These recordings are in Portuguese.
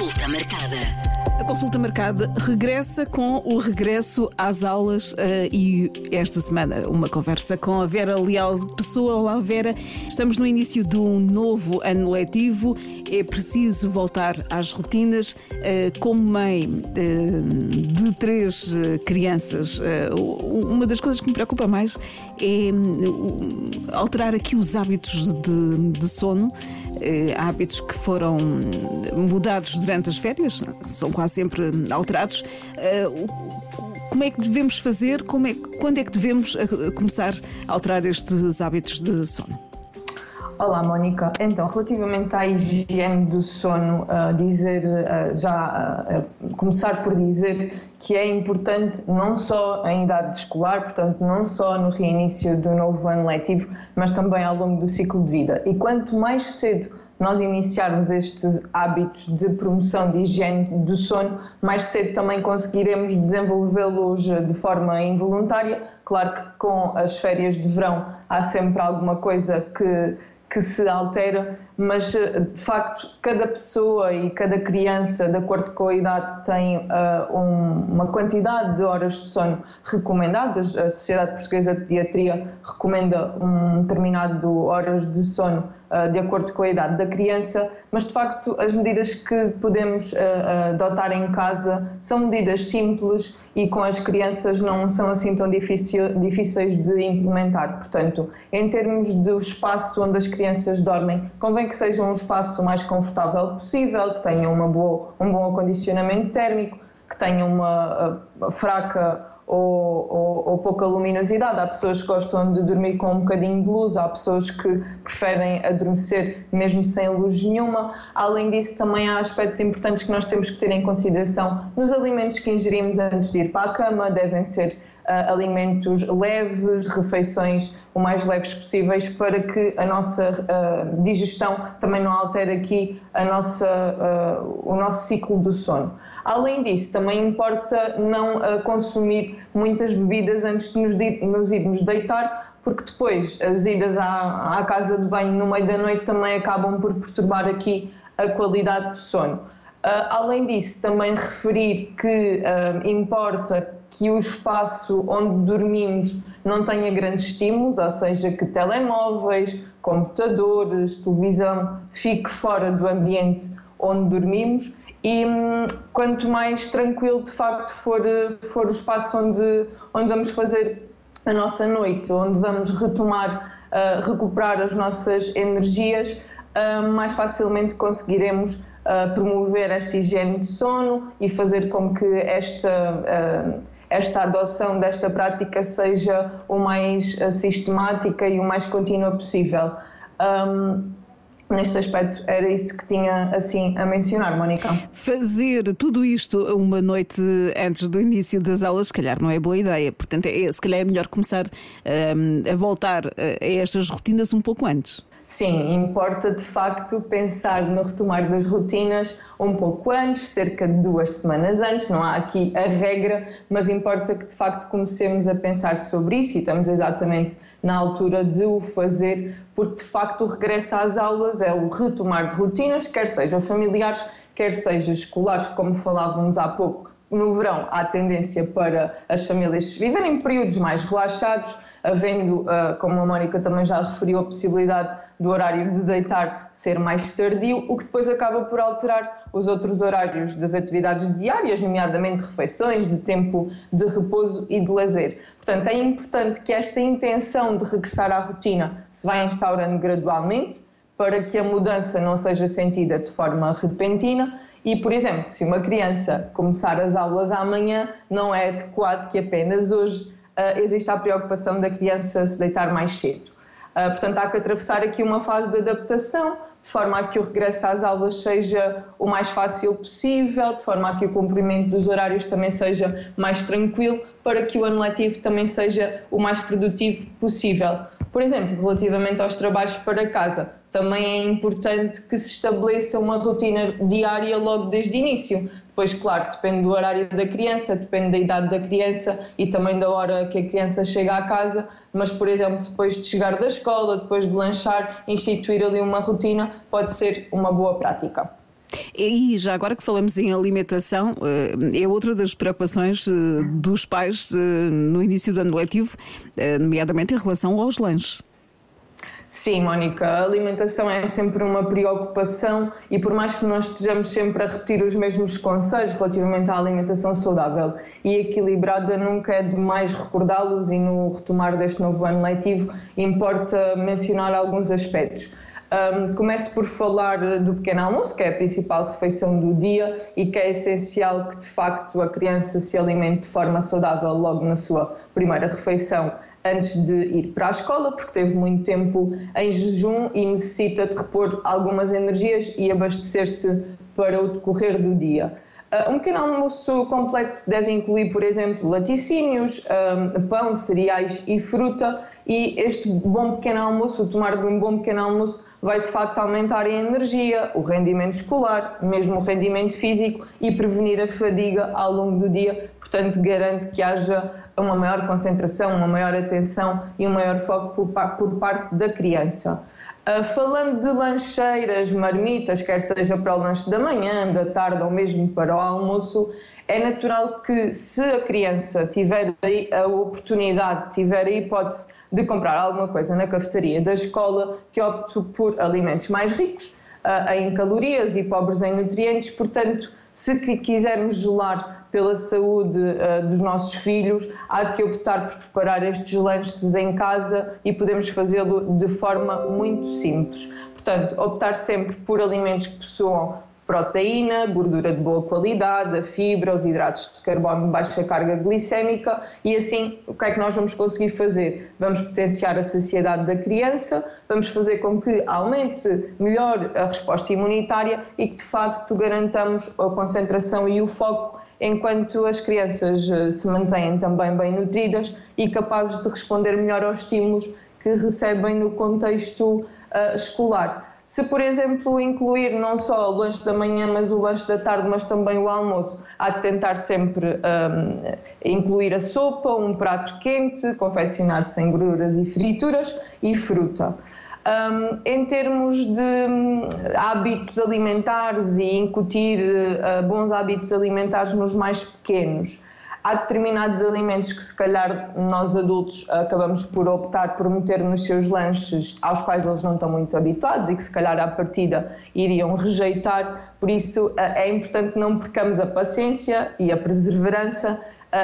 Consulta marcada. A consulta marcada regressa com o regresso às aulas uh, e esta semana uma conversa com a Vera Leal Pessoa. Olá, Vera. Estamos no início de um novo ano letivo. É preciso voltar às rotinas. Uh, como mãe uh, de três crianças, uma das coisas que me preocupa mais é hum, alterar aqui os hábitos de, de sono, hábitos que foram mudados durante as férias, são quase sempre alterados. Eh, como é que devemos fazer? Como é, quando é que devemos eh, começar a alterar estes hábitos de sono? Olá, Mónica. Então, relativamente à higiene do sono, uh, dizer uh, já uh, começar por dizer que é importante não só em idade escolar, portanto, não só no reinício do novo ano letivo, mas também ao longo do ciclo de vida. E quanto mais cedo nós iniciarmos estes hábitos de promoção de higiene do sono, mais cedo também conseguiremos desenvolvê-los de forma involuntária. Claro que com as férias de verão há sempre alguma coisa que que se altera, mas eh, de facto cada pessoa e cada criança, de acordo com a idade, tem uh, um, uma quantidade de horas de sono recomendadas. A Sociedade Portuguesa de Pediatria recomenda um determinado horas de sono uh, de acordo com a idade da criança, mas de facto as medidas que podemos uh, adotar em casa são medidas simples e com as crianças não são assim tão difíceis de implementar. Portanto, em termos do espaço onde as crianças dormem, convém que seja um espaço mais confortável possível, que tenha uma boa, um bom acondicionamento térmico, que tenha uma fraca ou, ou, ou, pouca luminosidade. Há pessoas que gostam de dormir com um bocadinho de luz, há pessoas que preferem adormecer mesmo sem luz nenhuma. Além disso, também há aspectos importantes que nós temos que ter em consideração nos alimentos que ingerimos antes de ir para a cama, devem ser uh, alimentos leves, refeições o mais leves possíveis para que a nossa uh, digestão também não altere aqui a nossa, uh, o nosso ciclo do sono. Além disso, também importa não uh, consumir muitas bebidas antes de nos, de, nos irmos deitar, porque depois as idas à, à casa de banho no meio da noite também acabam por perturbar aqui a qualidade do sono. além disso, também referir que importa que o espaço onde dormimos não tenha grandes estímulos, ou seja, que telemóveis, computadores, televisão fique fora do ambiente onde dormimos. E hum, quanto mais tranquilo de facto for, for o espaço onde, onde vamos fazer a nossa noite, onde vamos retomar, uh, recuperar as nossas energias, uh, mais facilmente conseguiremos uh, promover esta higiene de sono e fazer com que esta esta adoção desta prática seja o mais eh, sistemática e o mais contínua possível. Um, neste aspecto era isso que tinha assim a mencionar, Mónica. Fazer tudo isto uma noite antes do início das aulas, se calhar não é boa ideia. Portanto, é, se calhar é melhor começar um, a voltar a estas rotinas um pouco antes. Sim, importa de facto pensar no retomar das rotinas um pouco antes, cerca de duas semanas antes, não há aqui a regra, mas importa que de facto comecemos a pensar sobre isso e estamos exatamente na altura de o fazer, porque de facto o regresso às aulas é o retomar de rotinas, quer sejam familiares, quer sejam escolares, como falávamos há pouco. No verão há tendência para as famílias viverem períodos mais relaxados, havendo, ah, como a Mónica também já referiu, a possibilidade do horário de deitar ser mais tardio, o que depois acaba por alterar os outros horários das atividades diárias, nomeadamente refeições, de tempo de repouso e de lazer. Portanto, é importante que esta intenção de regressar à rotina se vá instaurando gradualmente para que a mudança não seja sentida de forma repentina e, por exemplo, se uma criança começar as aulas amanhã, não é adequado que apenas hoje uh, exista a preocupação da criança se deitar mais cedo. Uh, portanto, há que atravessar aqui uma fase de adaptação, de forma a que o regresso às aulas seja o mais fácil possível, de forma a que o cumprimento dos horários também seja mais tranquilo, para que o ano letivo também seja o mais produtivo possível. Por exemplo, relativamente aos trabalhos para casa, também é importante que se estabeleça uma rotina diária logo desde o início, Pois, claro, depende do horário da criança, depende da idade da criança e também da hora que a criança chega à casa, mas, por exemplo, depois de chegar da escola, depois de lanchar, instituir ali uma rotina pode ser uma boa prática. E já agora que falamos em alimentação, é outra das preocupações dos pais no início do ano letivo, nomeadamente em relação aos lanches. Sim, Mónica, a alimentação é sempre uma preocupação e por mais que nós estejamos sempre a repetir os mesmos conselhos relativamente à alimentação saudável e equilibrada, nunca é demais recordá-los e no retomar deste novo ano letivo importa mencionar alguns aspectos. Um, começo por falar do pequeno almoço, que é a principal refeição do dia e que é essencial que de facto a criança se alimente de forma saudável logo na sua primeira refeição antes de ir para a escola, porque teve muito tempo em jejum e necessita de repor algumas energias e abastecer-se para o decorrer do dia. Uh, um pequeno almoço completo deve incluir, por exemplo, laticínios, pão, cereais e fruta. E este bom pequeno almoço, o tomar de um bom pequeno almoço, vai de facto aumentar a energia, o rendimento escolar, mesmo o rendimento físico e prevenir a fadiga ao longo do dia. Portanto, garante que haja uma maior concentração, uma maior atenção e um maior foco por, parte da criança. Uh, falando de lancheiras, marmitas, quer seja para o lanche da manhã, da tarde ou mesmo para o almoço, é natural que se a criança tiver a oportunidade, tiver a hipótese de comprar alguma coisa na cafetaria da escola, que opte por alimentos mais ricos uh, em calorias e pobres em nutrientes. Portanto, se quisermos gelar pela saúde uh, dos nossos filhos, há que optar por preparar estes lanches em casa e podemos fazê-lo de forma muito simples. Portanto, optar sempre por alimentos que possuam proteína, gordura de boa qualidade, a fibra, os hidratos de carbono de baixa carga glicémica e assim o que é que nós vamos conseguir fazer? Vamos potenciar a saciedade da criança, vamos fazer com que aumente melhor a resposta imunitária e que de facto garantamos a concentração e o foco enquanto as crianças eh, se mantêm também bem nutridas e capazes de responder melhor aos estímulos que recebem no contexto uh, escolar. Se, por exemplo, incluir não só o lanche da manhã, mas o lanche da tarde, mas também o almoço, há de tentar sempre um, incluir a sopa, um prato quente, confeccionado sem gorduras e frituras e fruta. Um, em termos de hum, hábitos alimentares e incutir uh, bons hábitos alimentares nos mais pequenos, há determinados alimentos que se calhar nós adultos acabamos por optar por meter nos seus lanches aos quais eles não estão muito habituados e que se calhar à partida iriam rejeitar, por isso é importante não percamos a paciência e a perseverança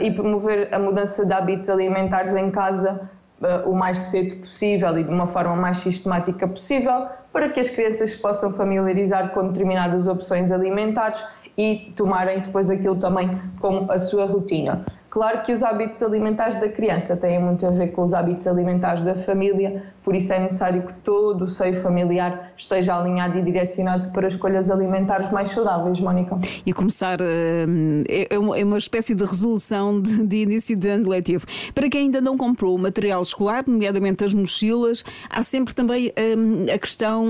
e promover a mudança de hábitos alimentares em casa uh, o mais cedo possível e de uma forma mais sistemática possível, para que as crianças possam familiarizar com determinadas opções alimentares e tomarem depois aquilo também como a sua rotina. Claro que os hábitos alimentares da criança têm muito a ver com os hábitos alimentares da família, por isso é necessário que todo o seio familiar esteja alinhado e direcionado para escolhas alimentares mais saudáveis, Mónica. E começar eh, é, é, é uma espécie de resolução de, início de ano letivo. Para quem ainda não comprou o material escolar, nomeadamente as mochilas, há sempre também eh, a questão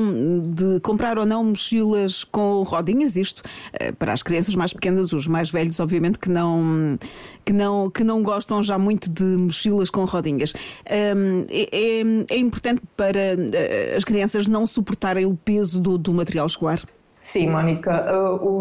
de comprar ou não mochilas com rodinhas, isto eh, para as crianças mais pequenas, os mais velhos, obviamente, que não, que não não, que não gostam já muito de mochilas com rodinhas. Um, é, é, é, importante para eh, as crianças não suportarem o peso do, do material escolar? Sim, Mónica.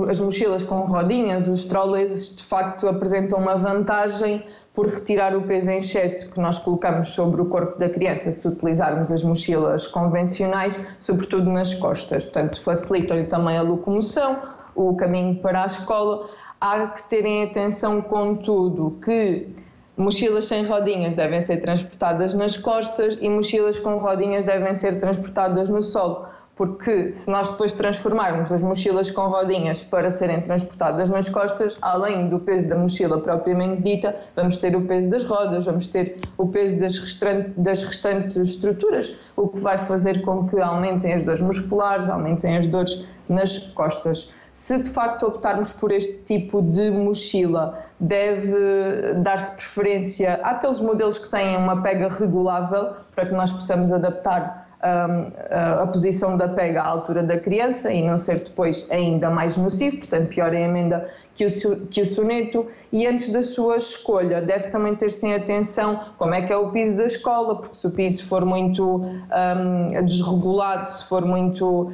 As mochilas com rodinhas, os trolleys, de facto apresentam uma vantagem por retirar o peso em excesso que nós colocamos sobre o corpo da criança se utilizarmos as mochilas convencionais, sobretudo nas costas. Portanto, facilitam-lhe também a locomoção, o caminho para a escola há que terem atenção, contudo, que mochilas sem rodinhas devem ser transportadas nas costas e mochilas com rodinhas devem ser transportadas no solo, porque se nós depois transformarmos as mochilas com rodinhas para serem transportadas nas costas, além do peso da mochila propriamente dita, vamos ter o peso das rodas, vamos ter o peso das, restantes, das restantes estruturas, o que vai fazer com que aumentem as dores musculares, aumentem as dores nas costas. Se de facto optarmos por este tipo de mochila, deve dar-se preferência àqueles modelos que têm uma pega regulável para que nós possamos adaptar a, a posição da pega à altura da criança e não ser depois ainda mais nocivo, portanto, pior é a emenda que o, que o soneto. E antes da sua escolha, deve também ter-se em atenção como é que é o piso da escola, porque se o piso for muito um, desregulado, se for muito. Uh,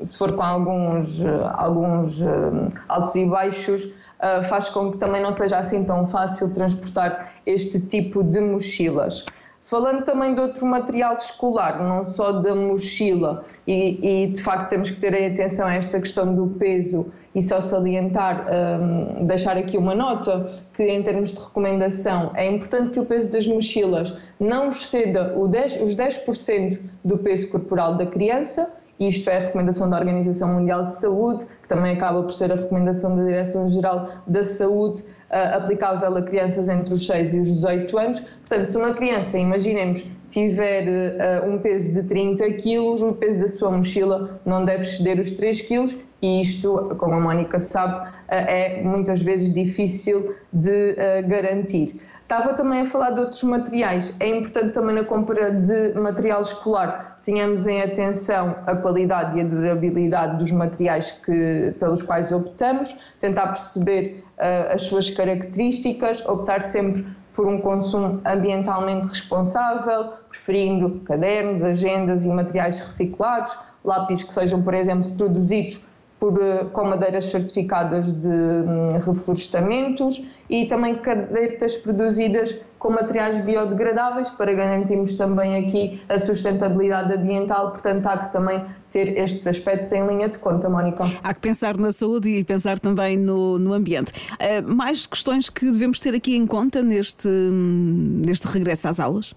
uh, se for com alguns, uh, alguns altos e baixos, faz com que também não seja assim tão fácil transportar este tipo de mochilas. Falando também de outro material escolar, não só da mochila, e, e, de facto temos que ter atenção a esta questão do peso e só salientar, um, deixar aqui uma nota, que em termos de recomendação é importante que o peso das mochilas não exceda 10, os 10% do peso corporal da criança, isto é a recomendação da Organização Mundial de Saúde, que também acaba por ser a recomendação da Direção-Geral da Saúde, uh, aplicável a crianças entre os 6 e os 18 anos. Portanto, se uma criança, imaginemos, tiver uh, um peso de 30 quilos, o peso da sua mochila não deve exceder os 3 quilos e isto, como a Mónica sabe, uh, é muitas vezes difícil de garantir. Estava também a falar de outros materiais. É importante também na compra de material escolar tenhamos em atenção a qualidade e a durabilidade dos materiais que, pelos quais optamos, tentar perceber uh, as suas características, optar sempre por um consumo ambientalmente responsável, preferindo cadernos, agendas e materiais reciclados, lápis que sejam, por exemplo, produzidos por, eh, com madeiras certificadas de hum, reflorestamentos e também cadetas produzidas com materiais biodegradáveis para garantirmos também aqui a sustentabilidade ambiental, portanto há que também ter estes aspectos em linha de conta, Mónica. Há que pensar na saúde e pensar também no, no ambiente. Uh, mais questões que devemos ter aqui em conta neste, hum, neste regresso às aulas?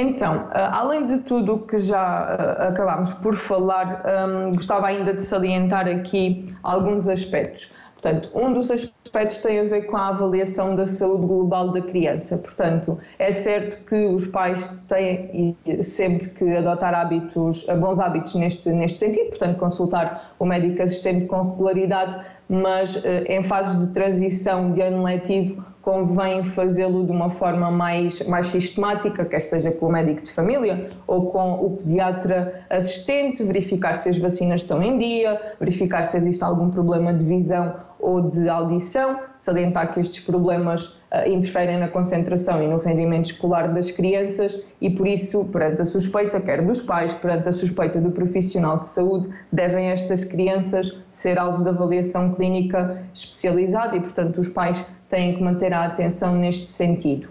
Então, eh, além de tudo o que já eh, acabámos por falar, um, gostava ainda de salientar aqui alguns aspectos. Portanto, um dos aspectos tem a ver com a avaliação da saúde global da criança. Portanto, é certo que os pais têm sempre que adotar hábitos, bons hábitos neste, neste sentido, portanto, consultar o médico assistente com regularidade, mas eh, em fases de transição de ano letivo convém fazê-lo de uma forma mais, mais sistemática, quer seja com o médico de família ou com o pediatra assistente, verificar se as vacinas estão em dia, verificar se existe algum problema de visão ou de audição, salientar que estes problemas uh, interferem na concentração e no rendimento escolar das crianças e por isso, perante a suspeita, quer dos pais, perante a suspeita do profissional de saúde, devem estas crianças ser alvo de avaliação clínica especializada e, portanto, os pais têm que manter a atenção neste sentido.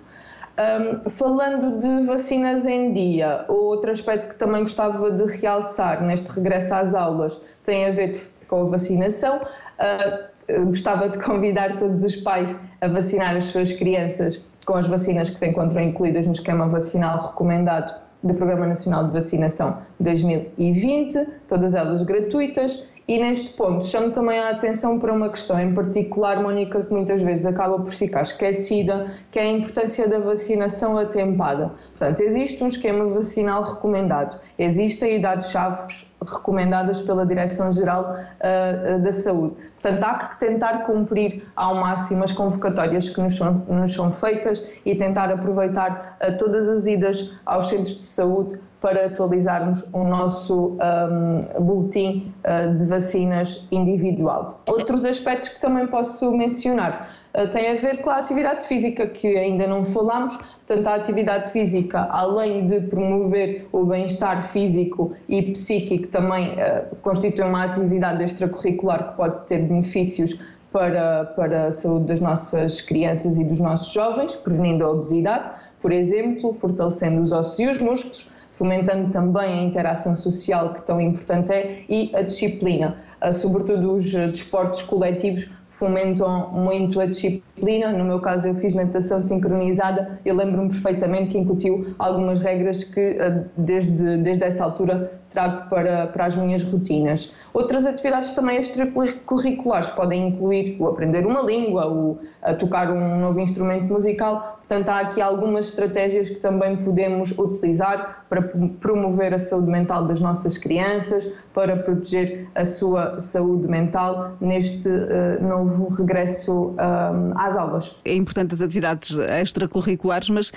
Um, falando de vacinas em dia, outro aspecto que também gostava de realçar neste regresso às aulas tem a ver com a vacinação. Uh, gostava de convidar todos os pais a vacinar as suas crianças com as vacinas que se encontram incluídas no esquema vacinal recomendado do Programa Nacional de Vacinação 2020, todas elas gratuitas e neste ponto chamo também a atenção para uma questão em particular, Mónica, que muitas vezes acaba por ficar esquecida, que é a importância da vacinação atempada. Portanto, existe um esquema vacinal recomendado, existem idades-chave recomendadas pela Direção-Geral uh, da Saúde. Portanto, há que tentar cumprir ao máximo as convocatórias que nos são, nos são feitas e tentar aproveitar uh, todas as idas aos centros de saúde para atualizarmos o nosso um, boletim uh, de vacinas individual. Outros aspectos que também posso mencionar uh, têm a ver com a atividade física, que ainda não falámos. Portanto, a atividade física, além de promover o bem-estar físico e psíquico, também uh, constitui uma atividade extracurricular que pode ter benefícios para, para a saúde das nossas crianças e dos nossos jovens, prevenindo a obesidade, por exemplo, fortalecendo os ossos e os músculos, fomentando também a interação social que tão importante é e a disciplina, ah, sobretudo os desportos coletivos fomentam muito a disciplina. No meu caso, eu fiz natação sincronizada e lembro-me perfeitamente que incutiu algumas regras que, ah, desde, desde essa altura, trago para, para as minhas rotinas. Outras atividades também extracurriculares podem incluir o aprender uma língua, o tocar um novo instrumento musical. Portanto, há aqui algumas estratégias que também podemos utilizar para promover a saúde mental das nossas crianças, para proteger a sua saúde mental neste uh, novo regresso um, às aulas. É importante as atividades extracurriculares, mas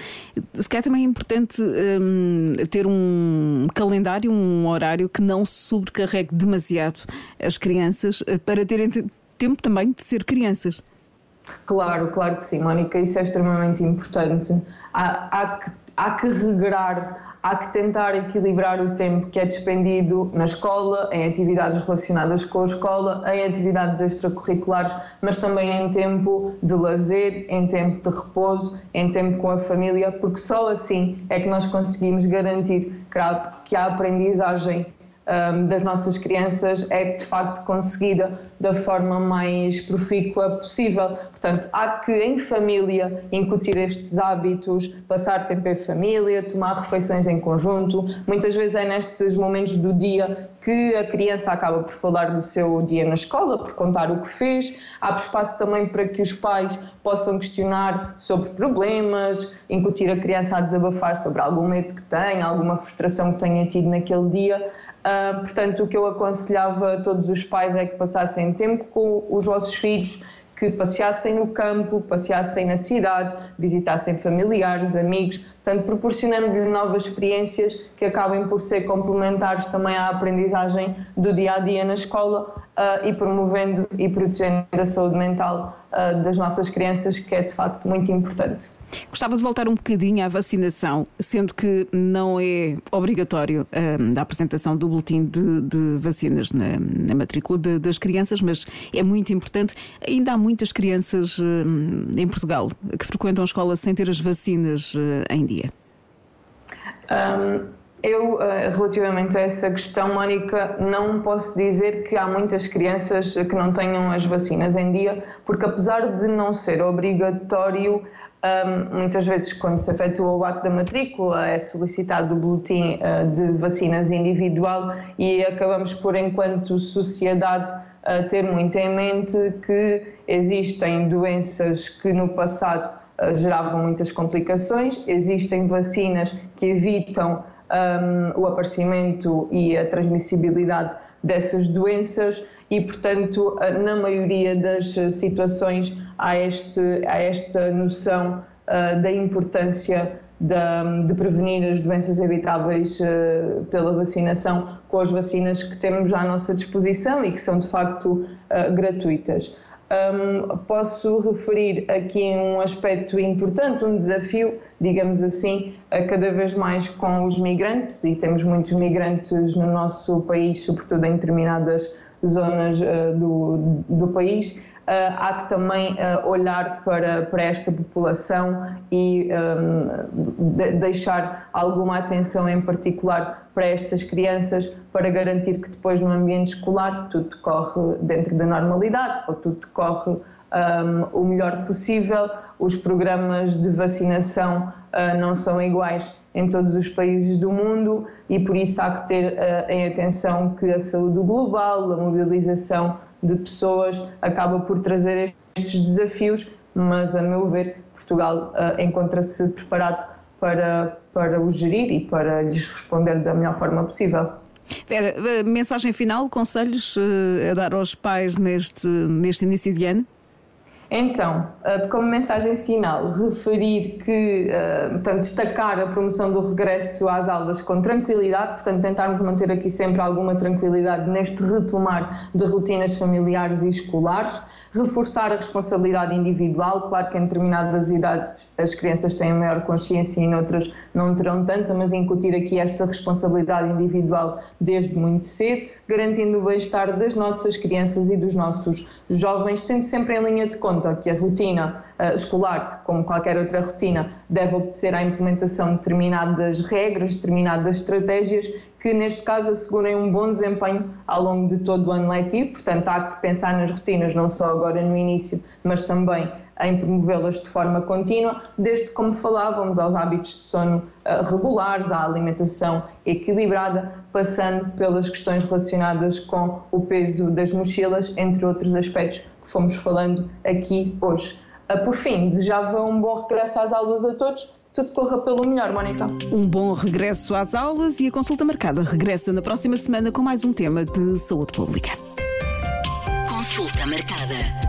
se calhar também é importante um, ter um calendário, um horário que não sobrecarregue demasiado as crianças eh, para terem tempo também de ser crianças. Claro, claro que sim, Mónica, isso é extremamente importante. Há, há, que, há que regrar, há que tentar equilibrar o tempo que é despendido na escola, em atividades relacionadas com a escola, em atividades extracurriculares, mas também em tempo de lazer, em tempo de repouso, em tempo com a família, porque só assim é que nós conseguimos garantir que a aprendizagem um, das nossas crianças é de facto conseguida da forma mais profícua possível. Portanto, há que em família incutir estes hábitos, passar tempo em família, tomar refeições em conjunto. Muitas vezes é nestes momentos do dia que a criança acaba por falar do seu dia na escola, por contar o que fez. Há espaço também para que os pais possam questionar sobre problemas, incutir a criança a desabafar sobre algum medo que tem, alguma frustração que tenha tido naquele dia. Uh, portanto, o que eu aconselhava a todos os pais é que passassem tempo com os vossos filhos, que passeassem no campo, passeassem na cidade, visitassem familiares, amigos, portanto, proporcionando-lhe novas experiências que acabem por ser complementares também à aprendizagem do dia a dia na escola uh, e promovendo e protegendo a saúde mental uh, das nossas crianças, que é de facto muito importante. Gostava de voltar um bocadinho à vacinação, sendo que não é obrigatório uh, a apresentação do boletim de, de vacinas na, na matrícula de, das crianças, mas é muito importante. Ainda há muitas crianças uh, em Portugal que frequentam a escola sem ter as vacinas uh, em dia. Um, eu, relativamente a essa questão, Mónica, não posso dizer que há muitas crianças que não tenham as vacinas em dia, porque apesar de não ser obrigatório, um, muitas vezes, quando se efetua o ato da matrícula, é solicitado o boletim uh, de vacinas individual e acabamos por, enquanto sociedade, uh, ter muito em mente que existem doenças que no passado geravam muitas complicações, existem vacinas que evitam um, o aparecimento e a transmissibilidade dessas doenças e, portanto, na maioria das situações há, este, há esta noção uh, da importância de, de, prevenir as doenças evitáveis uh, pela vacinação com as vacinas que temos à nossa disposição e que são de facto uh, gratuitas. Um, posso referir aqui um aspecto importante, um desafio, digamos assim, cada vez mais com os migrantes, e temos muitos migrantes no nosso país, sobretudo em determinadas zonas uh, do, do país, há que também uh, olhar para, para esta população e um, de, deixar alguma atenção em particular para estas crianças para garantir que depois no ambiente escolar tudo decorre dentro da normalidade ou tudo decorre um, o melhor possível. Os programas de vacinação uh, não são iguais em todos os países do mundo e por isso há que ter uh, em atenção que a saúde global, a mobilização de pessoas acaba por trazer estes desafios, mas a meu ver Portugal uh, encontra-se preparado para, para os gerir e para lhes responder da melhor forma possível. Vera, mensagem final, conselhos a dar aos pais neste, neste início de ano? Então, eh, como mensagem final, referir que, eh, portanto, destacar a promoção do regresso às aulas com tranquilidade, portanto, tentarmos manter aqui sempre alguma tranquilidade neste retomar de rotinas familiares e escolares, reforçar a responsabilidade individual, claro que em determinadas idades as crianças têm maior consciência e em outras não terão tanta, mas incutir aqui esta responsabilidade individual desde muito cedo, garantindo o bem-estar das nossas crianças e dos nossos jovens, tendo sempre em linha de conta conta que a rotina uh, escolar, como qualquer outra rotina, deve obedecer à implementação de determinadas regras, determinadas estratégias que, neste caso, assegurem um bom desempenho ao longo de todo o ano letivo. Portanto, há que pensar nas rotinas, não só agora no início, mas também em promovê-las de forma contínua, desde como falávamos aos hábitos de sono uh, regulares, à alimentação equilibrada, passando pelas questões relacionadas com o peso das mochilas, entre outros aspectos que fomos falando aqui hoje. Uh, por fim, desejava um bom regresso às aulas a todos. Tudo corra pelo melhor, Mónica. Um bom regresso às aulas e a consulta marcada regressa na próxima semana com mais um tema de saúde pública. Consulta marcada.